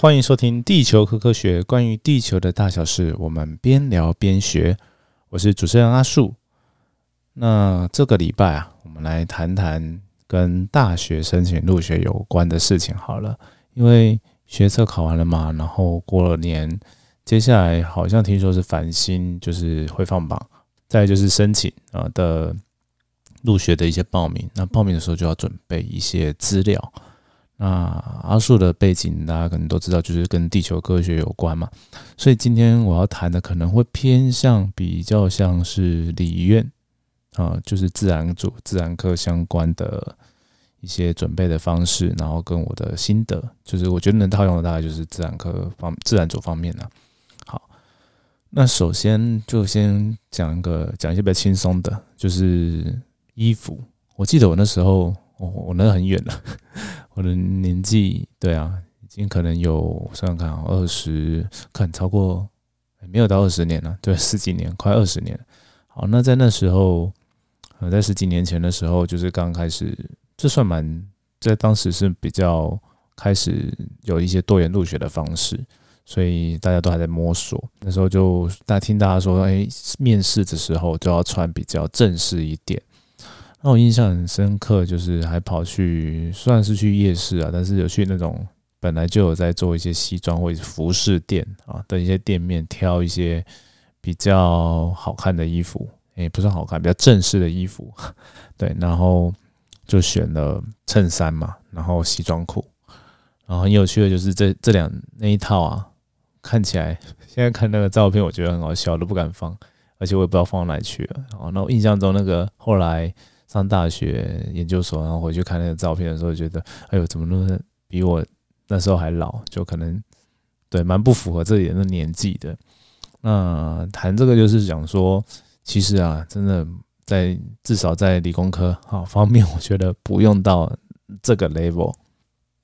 欢迎收听《地球科科学》，关于地球的大小事，我们边聊边学。我是主持人阿树。那这个礼拜啊，我们来谈谈跟大学申请入学有关的事情好了。因为学测考完了嘛，然后过了年，接下来好像听说是繁星，就是会放榜，再就是申请啊的入学的一些报名。那报名的时候就要准备一些资料。那阿树的背景，大家可能都知道，就是跟地球科学有关嘛。所以今天我要谈的可能会偏向比较像是理院啊，就是自然组、自然科相关的一些准备的方式，然后跟我的心得，就是我觉得能套用的大概就是自然科方、自然组方面呢。好，那首先就先讲一个讲一些比较轻松的，就是衣服。我记得我那时候。我我那很远了，我的年纪对啊，已经可能有算算看，二十，可能超过，没有到二十年了，对，十几年，快二十年。好，那在那时候，呃，在十几年前的时候，就是刚开始，这算蛮，在当时是比较开始有一些多元入学的方式，所以大家都还在摸索。那时候就大家听大家说，哎，面试的时候就要穿比较正式一点。那我印象很深刻，就是还跑去算是去夜市啊，但是有去那种本来就有在做一些西装或者服饰店啊的一些店面，挑一些比较好看的衣服，也不算好看，比较正式的衣服，对，然后就选了衬衫嘛，然后西装裤，然后很有趣的就是这这两那一套啊，看起来现在看那个照片，我觉得很好笑，都不敢放，而且我也不知道放哪去了。哦，那我印象中那个后来。上大学研究所，然后回去看那个照片的时候，觉得哎呦，怎么那么比我那时候还老？就可能对蛮不符合这里的年纪的。那谈这个就是讲说，其实啊，真的在至少在理工科啊方面，我觉得不用到这个 level。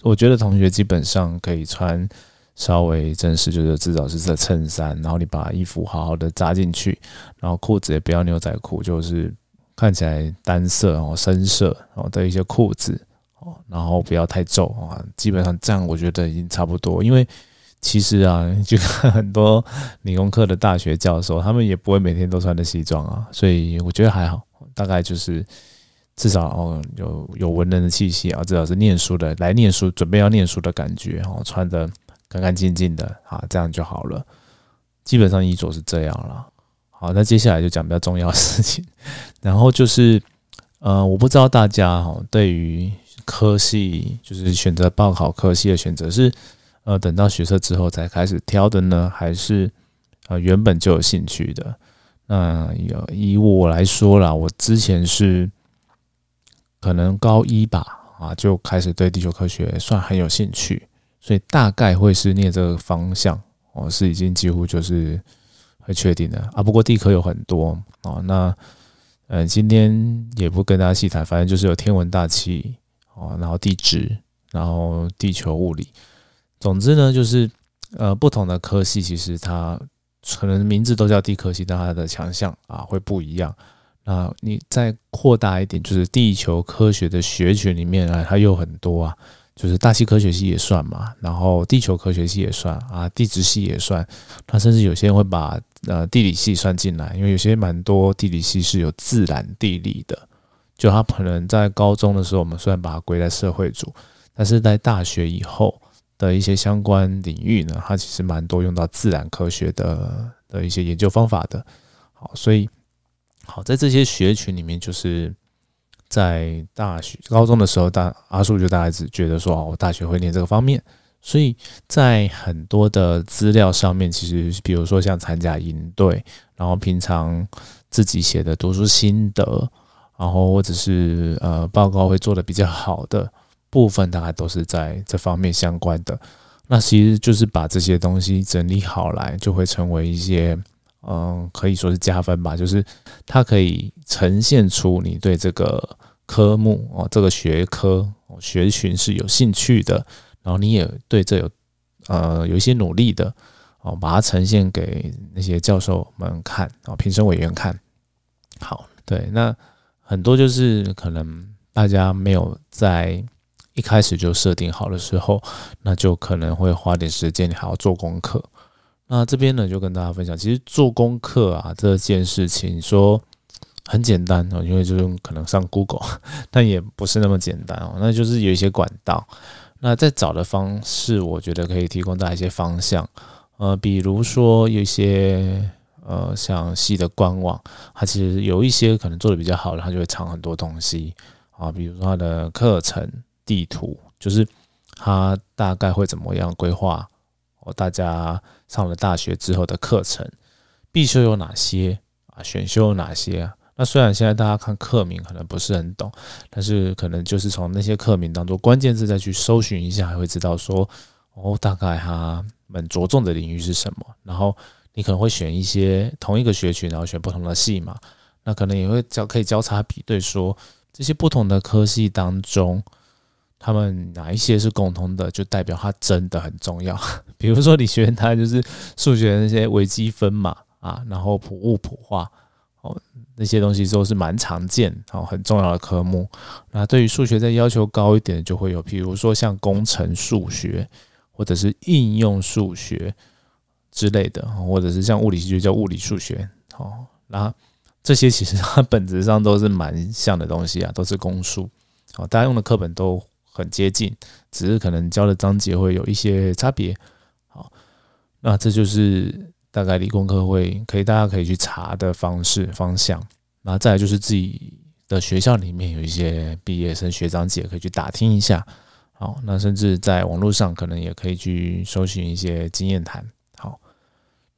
我觉得同学基本上可以穿稍微正式，就是至少是这衬衫，然后你把衣服好好的扎进去，然后裤子也不要牛仔裤，就是。看起来单色哦，深色哦的一些裤子哦，然后不要太皱啊，基本上这样我觉得已经差不多。因为其实啊，就看很多理工科的大学教授，他们也不会每天都穿的西装啊，所以我觉得还好，大概就是至少哦有有文人的气息啊，至少是念书的来念书，准备要念书的感觉哦，穿的干干净净的啊，这样就好了。基本上衣着是这样了。好，那接下来就讲比较重要的事情，然后就是，呃，我不知道大家哈对于科系，就是选择报考科系的选择是，呃，等到学测之后才开始挑的呢，还是呃原本就有兴趣的？那以我来说啦，我之前是可能高一吧，啊，就开始对地球科学算很有兴趣，所以大概会是念这个方向，我是已经几乎就是。会确定的啊，不过地科有很多哦。那呃，今天也不跟大家细谈，反正就是有天文大气哦，然后地质，然后地球物理。总之呢，就是呃，不同的科系其实它可能名字都叫地科系，但它的强项啊会不一样。那你再扩大一点，就是地球科学的学群里面啊，它有很多啊。就是大气科学系也算嘛，然后地球科学系也算啊，地质系也算，那甚至有些人会把呃地理系算进来，因为有些蛮多地理系是有自然地理的，就他可能在高中的时候，我们虽然把它归在社会组，但是在大学以后的一些相关领域呢，它其实蛮多用到自然科学的的一些研究方法的。好，所以好在这些学群里面就是。在大学、高中的时候，大阿叔就大概只觉得说，哦，我大学会念这个方面，所以在很多的资料上面，其实比如说像参加营队，然后平常自己写的读书心得，然后或者是呃报告会做的比较好的部分，大概都是在这方面相关的。那其实就是把这些东西整理好来，就会成为一些嗯，可以说是加分吧，就是它可以呈现出你对这个。科目哦，这个学科哦学群是有兴趣的，然后你也对这有呃有一些努力的哦，把它呈现给那些教授们看啊，评审委员看。好，对，那很多就是可能大家没有在一开始就设定好的时候，那就可能会花点时间，你还要做功课。那这边呢，就跟大家分享，其实做功课啊这件事情说很简单哦，因为就是可能上 Google，但也不是那么简单哦，那就是有一些管道。那在找的方式，我觉得可以提供大家一些方向。呃，比如说有一些呃像系的官网，它其实有一些可能做的比较好的，它就会藏很多东西啊，比如说它的课程。地图就是它大概会怎么样规划哦？大家上了大学之后的课程，必修有哪些啊？选修有哪些啊？那虽然现在大家看课名可能不是很懂，但是可能就是从那些课名当中关键字再去搜寻一下，还会知道说哦，大概他们着重的领域是什么。然后你可能会选一些同一个学群，然后选不同的系嘛。那可能也会交可以交叉比对，说这些不同的科系当中。他们哪一些是共通的，就代表它真的很重要。比如说，你学它就是数学那些微积分嘛，啊，然后普物普化哦，那些东西都是蛮常见哦，很重要的科目。那对于数学再要求高一点，就会有，比如说像工程数学，或者是应用数学之类的，或者是像物理系就叫物理数学哦。那这些其实它 本质上都是蛮像的东西啊，都是公数哦，大家用的课本都。很接近，只是可能教的章节会有一些差别。好，那这就是大概理工科会可以大家可以去查的方式方向。那再来就是自己的学校里面有一些毕业生学长姐可以去打听一下。好，那甚至在网络上可能也可以去搜寻一些经验谈。好，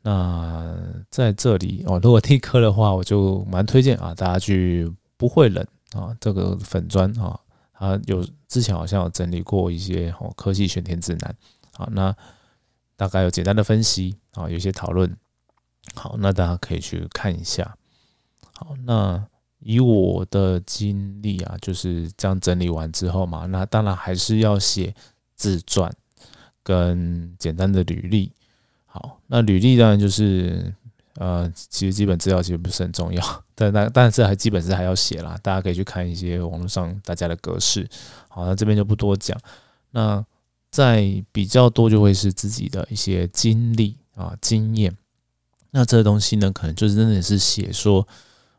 那在这里哦，如果听课的话，我就蛮推荐啊，大家去不会冷啊这个粉砖啊。它，有之前好像有整理过一些哦科技选填指南，好，那大概有简单的分析啊，有一些讨论，好，那大家可以去看一下。好，那以我的经历啊，就是这样整理完之后嘛，那当然还是要写自传跟简单的履历。好，那履历当然就是。呃，其实基本资料其实不是很重要，但但但是还基本是还要写啦，大家可以去看一些网络上大家的格式。好，那这边就不多讲。那在比较多就会是自己的一些经历啊经验。那这东西呢，可能就是真的是写说，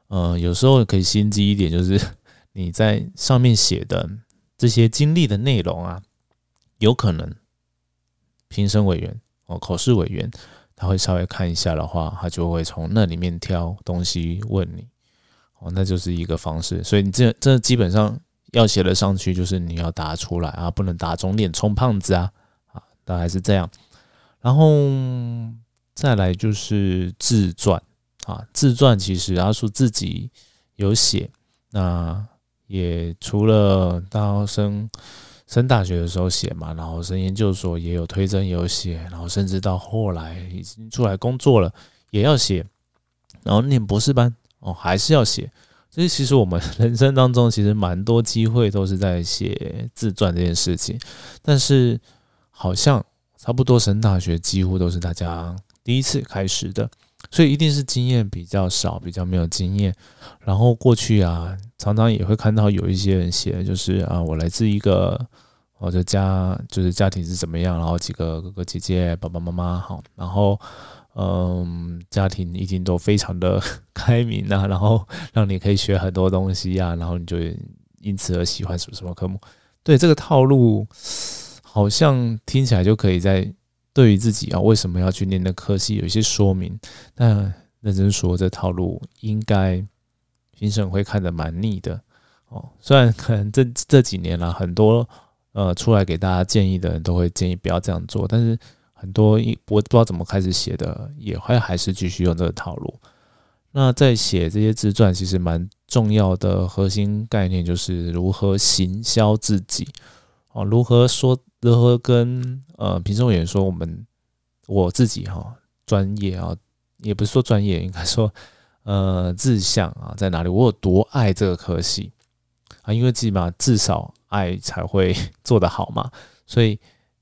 呃，有时候可以心机一点，就是 你在上面写的这些经历的内容啊，有可能评审委员哦，考试委员。他会稍微看一下的话，他就会从那里面挑东西问你，哦，那就是一个方式。所以你这这基本上要写的上去，就是你要答出来啊，不能打肿脸充胖子啊，啊，大概是这样。然后再来就是自传啊，自传其实阿叔自己有写，那也除了大学生。升大学的时候写嘛，然后升研究所也有推甄有写，然后甚至到后来已经出来工作了也要写，然后念博士班哦还是要写。所以其实我们人生当中其实蛮多机会都是在写自传这件事情，但是好像差不多升大学几乎都是大家第一次开始的，所以一定是经验比较少，比较没有经验。然后过去啊。常常也会看到有一些人写，就是啊，我来自一个我的家，就是家庭是怎么样，然后几个哥哥姐姐、爸爸妈妈好，然后嗯，家庭一定都非常的 开明啊，然后让你可以学很多东西呀，然后你就因此而喜欢什么什么科目。对这个套路，好像听起来就可以在对于自己啊为什么要去念那科系有一些说明。但认真说，这套路应该。评审会看得蛮腻的哦，虽然可能这这几年啦，很多呃出来给大家建议的人都会建议不要这样做，但是很多一我不知道怎么开始写的，也会还是继续用这个套路。那在写这些自传，其实蛮重要的核心概念就是如何行销自己哦，如何说如何跟呃评审委员说我们我自己哈专业啊，也不是说专业，应该说。呃，志向啊，在哪里？我有多爱这个科系啊？因为起码至少爱才会做得好嘛。所以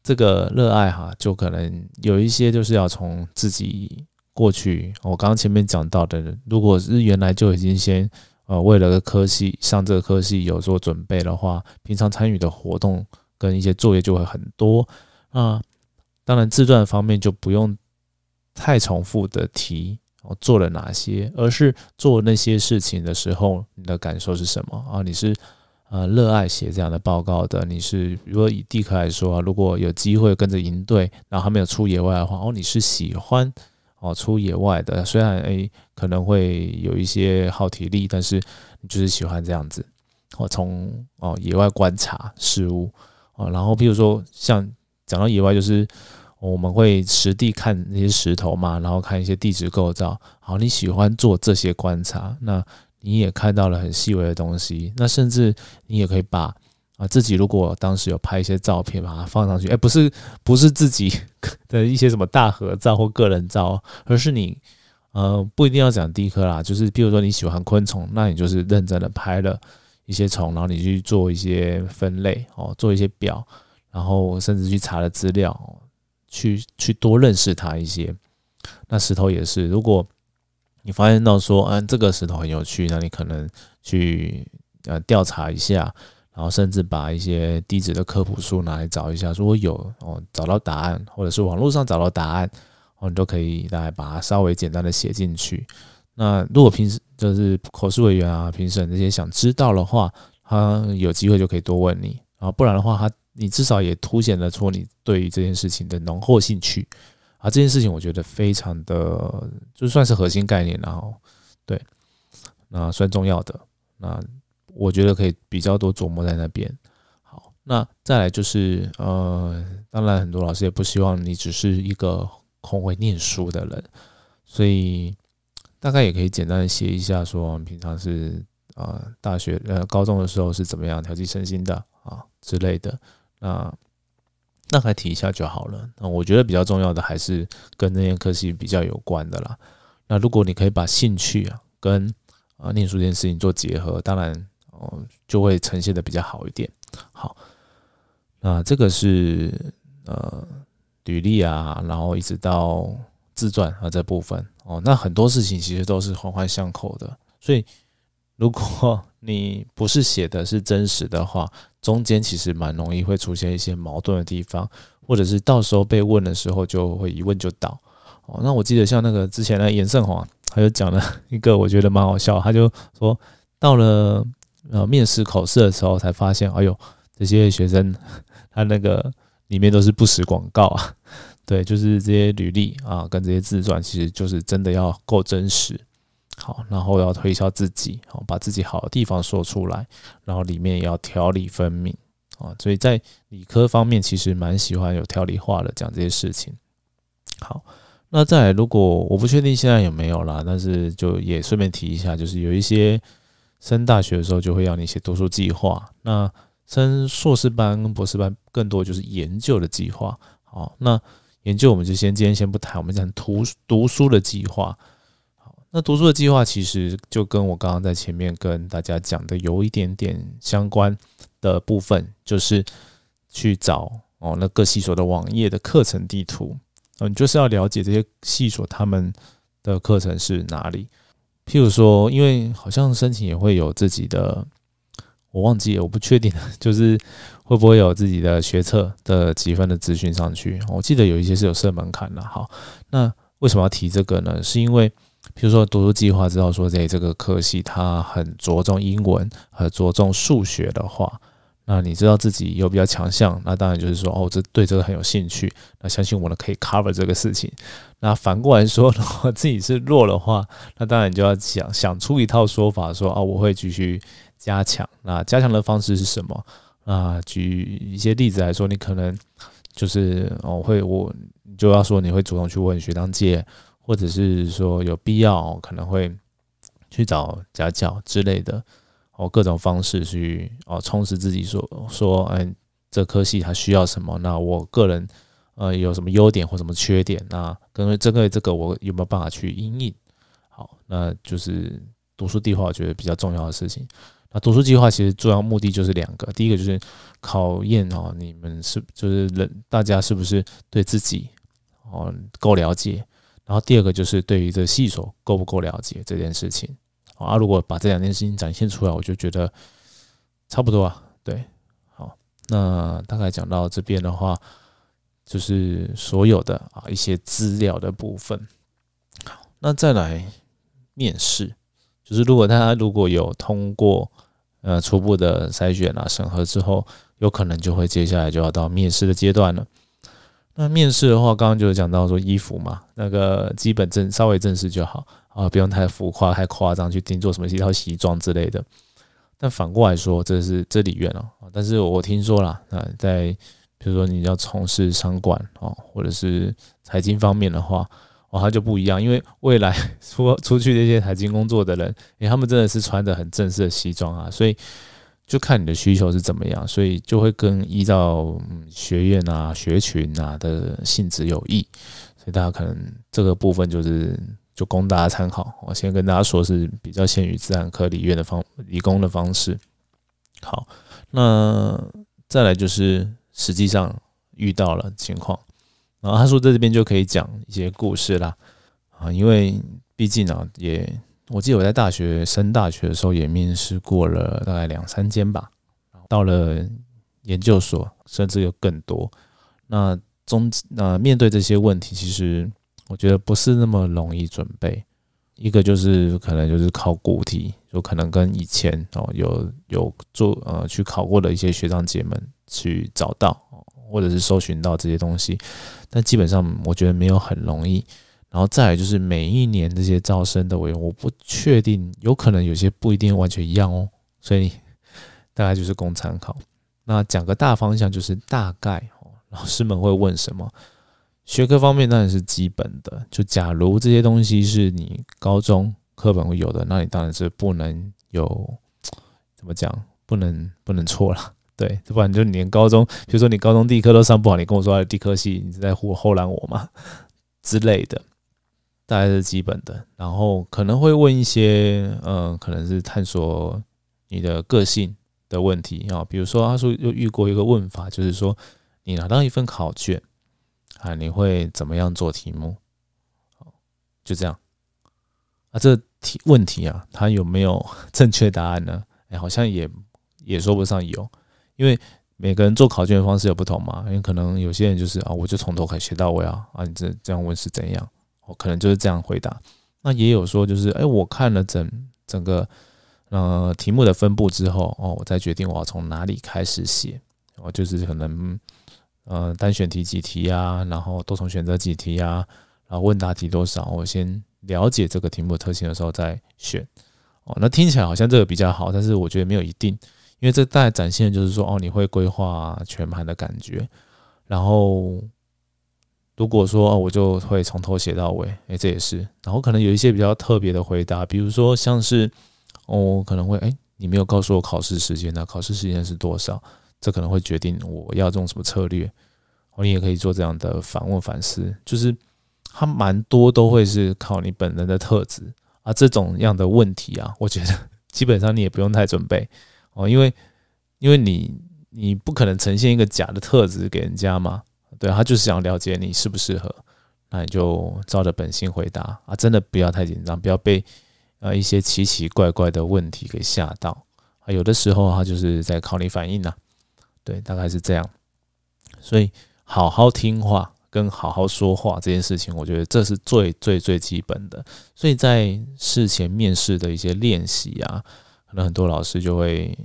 这个热爱哈，就可能有一些就是要从自己过去，我刚刚前面讲到的，如果是原来就已经先呃为了个科系上这个科系有做准备的话，平常参与的活动跟一些作业就会很多。那当然自传方面就不用太重复的提我做了哪些，而是做那些事情的时候，你的感受是什么啊？你是呃热爱写这样的报告的？你是如果以地科来说，如果有机会跟着营队，然后还没有出野外的话，哦，你是喜欢哦出野外的？虽然诶可能会有一些耗体力，但是你就是喜欢这样子。哦，从哦野外观察事物哦，然后比如说像讲到野外，就是我们会实地看那些石头嘛，然后看一些地质构造。好，你喜欢做这些观察，那你也看到了很细微的东西。那甚至你也可以把啊自己如果当时有拍一些照片，把它放上去。哎，不是不是自己 的一些什么大合照或个人照，而是你呃不一定要讲地科啦，就是比如说你喜欢昆虫，那你就是认真的拍了。一些虫，然后你去做一些分类哦，做一些表，然后甚至去查了资料，去去多认识它一些。那石头也是，如果你发现到说，嗯，这个石头很有趣，那你可能去呃调查一下，然后甚至把一些地质的科普书拿来找一下，如果有哦找到答案，或者是网络上找到答案，哦，你都可以来把它稍微简单的写进去。那如果平时就是口试委员啊、评审这些想知道的话，他有机会就可以多问你啊，不然的话，他你至少也凸显得出你对于这件事情的浓厚兴趣啊。这件事情我觉得非常的就算是核心概念，然后对，那算重要的，那我觉得可以比较多琢磨在那边。好，那再来就是呃，当然很多老师也不希望你只是一个空会念书的人，所以。大概也可以简单的写一下，说我们平常是啊，大学呃高中的时候是怎么样调剂身心的啊之类的，那那还提一下就好了。那我觉得比较重要的还是跟那些科系比较有关的啦。那如果你可以把兴趣啊跟啊念书这件事情做结合，当然哦就会呈现的比较好一点。好，那这个是呃履历啊，然后一直到。自传啊，这部分哦，那很多事情其实都是环环相扣的。所以，如果你不是写的是真实的话，中间其实蛮容易会出现一些矛盾的地方，或者是到时候被问的时候就会一问就倒。哦，那我记得像那个之前的严胜华，他就讲了一个我觉得蛮好笑，他就说到了呃面试口试的时候才发现，哎呦，这些学生 他那个里面都是不实广告啊。对，就是这些履历啊，跟这些自传，其实就是真的要够真实，好，然后要推销自己，好，把自己好的地方说出来，然后里面也要条理分明啊。所以在理科方面，其实蛮喜欢有条理化的讲这些事情。好，那再，如果我不确定现在有没有啦，但是就也顺便提一下，就是有一些升大学的时候就会要你写读书计划，那升硕士班跟博士班更多就是研究的计划。好，那研究我们就先今天先不谈，我们讲读读书的计划。那读书的计划其实就跟我刚刚在前面跟大家讲的有一点点相关的部分，就是去找哦那各系所的网页的课程地图。嗯，就是要了解这些系所他们的课程是哪里。譬如说，因为好像申请也会有自己的。我忘记了，我不确定，就是会不会有自己的学测的积分的资讯上去。我记得有一些是有设门槛的。好，那为什么要提这个呢？是因为，比如说读书计划知道说，在这个科系它很着重英文和着重数学的话，那你知道自己有比较强项，那当然就是说，哦，这对这个很有兴趣，那相信我呢可以 cover 这个事情。那反过来说，如果自己是弱的话，那当然你就要想想出一套说法，说啊，我会继续。加强那加强的方式是什么啊？举一些例子来说，你可能就是哦，会我就要说你会主动去问学长姐，或者是说有必要可能会去找家教之类的哦，各种方式去哦充实自己。说说哎，这科系它需要什么？那我个人呃有什么优点或什么缺点？那跟针对这个我有没有办法去应应？好，那就是读书计划，我觉得比较重要的事情。那读书计划其实主要目的就是两个，第一个就是考验哦，你们是就是人大家是不是对自己哦够了解，然后第二个就是对于这细所够不够了解这件事情啊。如果把这两件事情展现出来，我就觉得差不多啊。对，好，那大概讲到这边的话，就是所有的啊一些资料的部分。好，那再来面试，就是如果大家如果有通过呃初步的筛选啊审核之后，有可能就会接下来就要到面试的阶段了。那面试的话，刚刚就有讲到说衣服嘛，那个基本正稍微正式就好啊，不用太浮夸、太夸张，去定做什么一套西装之类的。但反过来说，这是这里院哦，但是我听说啦，那，在比如说你要从事商管哦，或者是财经方面的话，哦，它就不一样，因为未来出出去这些财经工作的人，诶，他们真的是穿的很正式的西装啊，所以就看你的需求是怎么样，所以就会跟依照学院啊、学群啊的性质有异，所以大家可能这个部分就是。就供大家参考。我先跟大家说，是比较限于自然科理院的方理工的方式。好，那再来就是实际上遇到了情况，然后他说在这边就可以讲一些故事啦。啊，因为毕竟啊，也我记得我在大学升大学的时候也面试过了大概两三间吧。到了研究所，甚至有更多。那中那面对这些问题，其实。我觉得不是那么容易准备，一个就是可能就是考古题，就可能跟以前哦有有做呃去考过的一些学长姐们去找到，或者是搜寻到这些东西，但基本上我觉得没有很容易。然后再来就是每一年这些招生的委员，我不确定，有可能有些不一定完全一样哦，所以 大概就是供参考。那讲个大方向，就是大概哦，老师们会问什么？学科方面当然是基本的，就假如这些东西是你高中课本会有的，那你当然是不能有，怎么讲？不能不能错了，对，不然就你连高中，比如说你高中地科都上不好，你跟我说地科系，你是在护后拦我吗？之类的，大概是基本的。然后可能会问一些，嗯，可能是探索你的个性的问题啊，比如说他说又遇过一个问法，就是说你拿到一份考卷。啊，你会怎么样做题目？就这样。啊，这题问题啊，它有没有 正确答案呢？哎，好像也也说不上有，因为每个人做考卷的方式有不同嘛。因为可能有些人就是啊，我就从头开始学到尾啊。啊，你这这样问是怎样？我可能就是这样回答。那也有说就是，哎，我看了整整个呃题目的分布之后，哦，我再决定我要从哪里开始写。我就是可能。呃，单选题几题啊？然后多重选择几题啊？然后问答题多少？我先了解这个题目特性的时候再选。哦，那听起来好像这个比较好，但是我觉得没有一定，因为这大概展现的就是说，哦，你会规划全盘的感觉。然后如果说哦，我就会从头写到尾，诶，这也是。然后可能有一些比较特别的回答，比如说像是哦，可能会诶，你没有告诉我考试时间那考试时间是多少？这可能会决定我要用什么策略，哦你也可以做这样的反问反思，就是它蛮多都会是靠你本人的特质。啊，这种样的问题啊，我觉得基本上你也不用太准备。哦，因为因为你你不可能呈现一个假的特质给人家嘛，对他就是想了解你适不适合，那你就照着本性回答啊，真的不要太紧张，不要被呃一些奇奇怪怪的问题给吓到啊，有的时候他就是在考你反应呐。对，大概是这样，所以好好听话跟好好说话这件事情，我觉得这是最最最基本的。所以在事前面试的一些练习啊，可能很多老师就会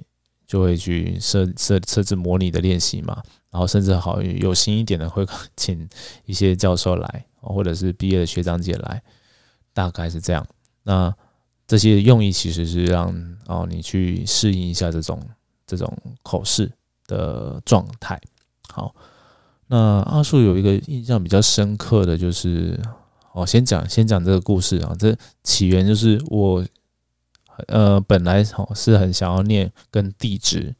就会去设设设置模拟的练习嘛，然后甚至好有心一点的会请一些教授来，或者是毕业的学长姐来，大概是这样。那这些用意其实是让哦你去适应一下这种这种口试。的状态，好，那阿树有一个印象比较深刻的就是，哦，先讲先讲这个故事啊，这起源就是我，呃，本来哦是很想要念跟地质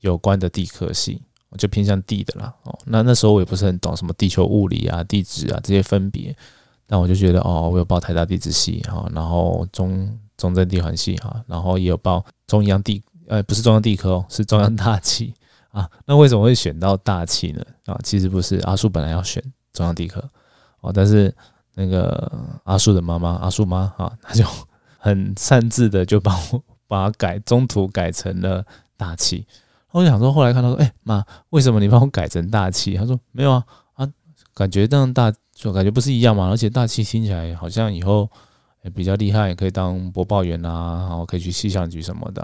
有关的地科系，就偏向地的啦，哦，那那时候我也不是很懂什么地球物理啊、地质啊这些分别，但我就觉得哦，我有报台大地质系哈，然后中中正地环系哈，然后也有报中央地，呃，不是中央地科哦，是中央大气。啊，那为什么会选到大气呢？啊，其实不是阿树本来要选中央地科哦，但是那个阿树的妈妈阿树妈啊，他就很擅自的就帮我把它改中途改成了大气，我就想说，后来看到说，哎妈，为什么你帮我改成大气？他说没有啊啊，感觉这样大就感觉不是一样嘛，而且大气听起来好像以后也比较厉害，可以当播报员啊，然后可以去气象局什么的。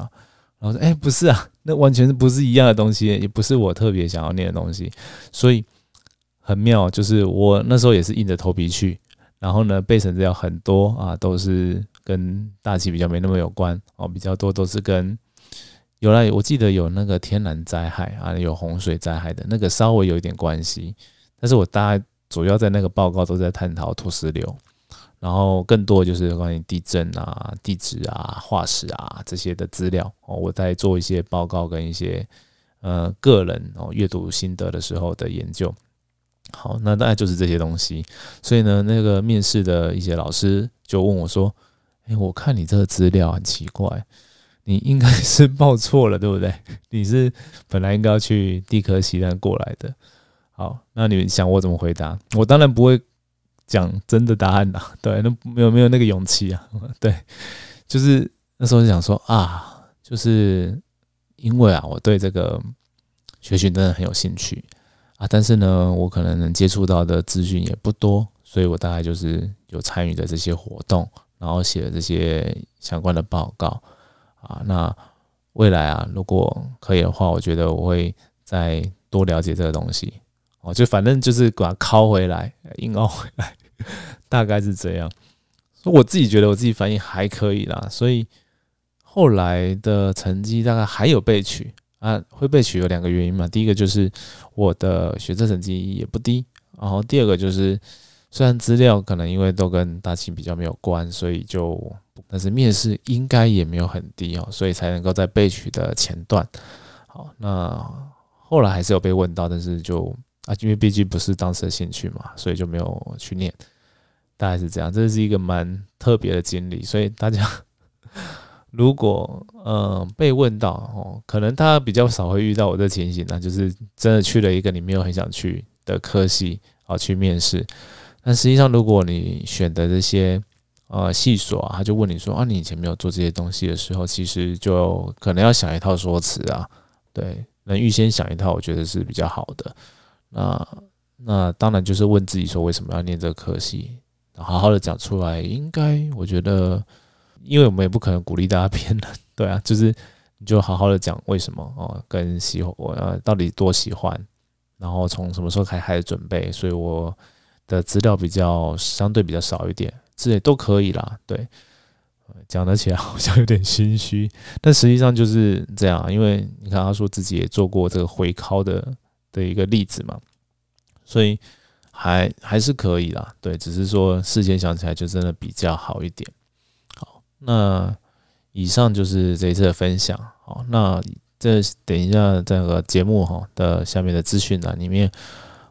然后说，哎，不是啊，那完全是不是一样的东西，也不是我特别想要念的东西，所以很妙，就是我那时候也是硬着头皮去。然后呢，背程资料很多啊，都是跟大气比较没那么有关哦，比较多都是跟。有了，我记得有那个天然灾害啊，有洪水灾害的那个稍微有一点关系，但是我大概主要在那个报告都在探讨土石流，然后更多就是关于地震啊、地质啊、化石啊这些的资料哦，我在做一些报告跟一些呃个人哦阅读心得的时候的研究。好，那大概就是这些东西，所以呢，那个面试的一些老师就问我说：“哎，我看你这个资料很奇怪。”你应该是报错了，对不对？你是本来应该要去地科西但过来的。好，那你们想我怎么回答？我当然不会讲真的答案啦。对，那没有没有那个勇气啊。对，就是那时候就想说啊，就是因为啊，我对这个学习真的很有兴趣啊，但是呢，我可能能接触到的资讯也不多，所以我大概就是有参与的这些活动，然后写了这些相关的报告。啊，那未来啊，如果可以的话，我觉得我会再多了解这个东西。哦，就反正就是把它拷回来，硬凹回来，大概是这样。我自己觉得我自己反应还可以啦，所以后来的成绩大概还有被取啊，会被取有两个原因嘛。第一个就是我的学测成绩也不低，然后第二个就是虽然资料可能因为都跟大庆比较没有关，所以就。但是面试应该也没有很低哦，所以才能够在备取的前段。好，那后来还是有被问到，但是就啊，因为毕竟不是当时的兴趣嘛，所以就没有去念。大概是这样，这是一个蛮特别的经历。所以大家如果呃被问到哦，可能大家比较少会遇到我的情形，那就是真的去了一个你没有很想去的科系啊去面试。但实际上，如果你选的这些。呃，细说啊，他就问你说啊，你以前没有做这些东西的时候，其实就可能要想一套说辞啊，对，能预先想一套，我觉得是比较好的。那那当然就是问自己说，为什么要念这个科系，好好的讲出来，应该我觉得，因为我们也不可能鼓励大家骗人，对啊，就是你就好好的讲为什么哦，跟喜欢我呃到底多喜欢，然后从什么时候开开始准备，所以我的资料比较相对比较少一点。之类都可以啦，对，讲得起来好像有点心虚，但实际上就是这样，因为你看他说自己也做过这个回考的的一个例子嘛，所以还还是可以啦，对，只是说事先想起来就真的比较好一点。好，那以上就是这一次的分享，好，那这等一下这个节目哈的下面的资讯栏里面，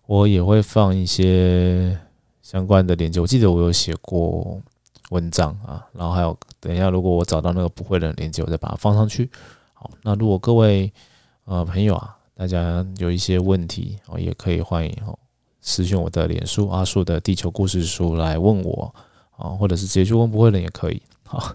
我也会放一些。相关的链接，我记得我有写过文章啊，然后还有等一下，如果我找到那个不会的链接，我再把它放上去。好，那如果各位呃朋友啊，大家有一些问题哦，也可以欢迎哦私信我的脸书阿树的地球故事书来问我啊，或者是直接去问不会的也可以。好，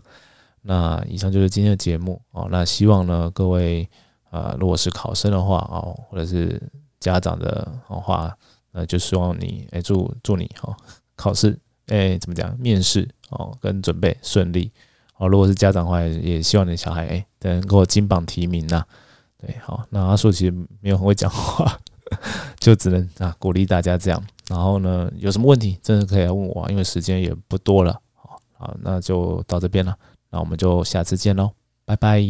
那以上就是今天的节目哦。那希望呢各位啊，如果是考生的话哦，或者是家长的话。那就希望你哎，祝祝你哈，考试哎怎么讲，面试哦跟准备顺利哦。如果是家长的话，也希望你的小孩哎能够金榜题名呐。对，好，那阿树其实没有很会讲话，就只能啊鼓励大家这样。然后呢，有什么问题真的可以来问我，因为时间也不多了。好，好，那就到这边了，那我们就下次见喽，拜拜。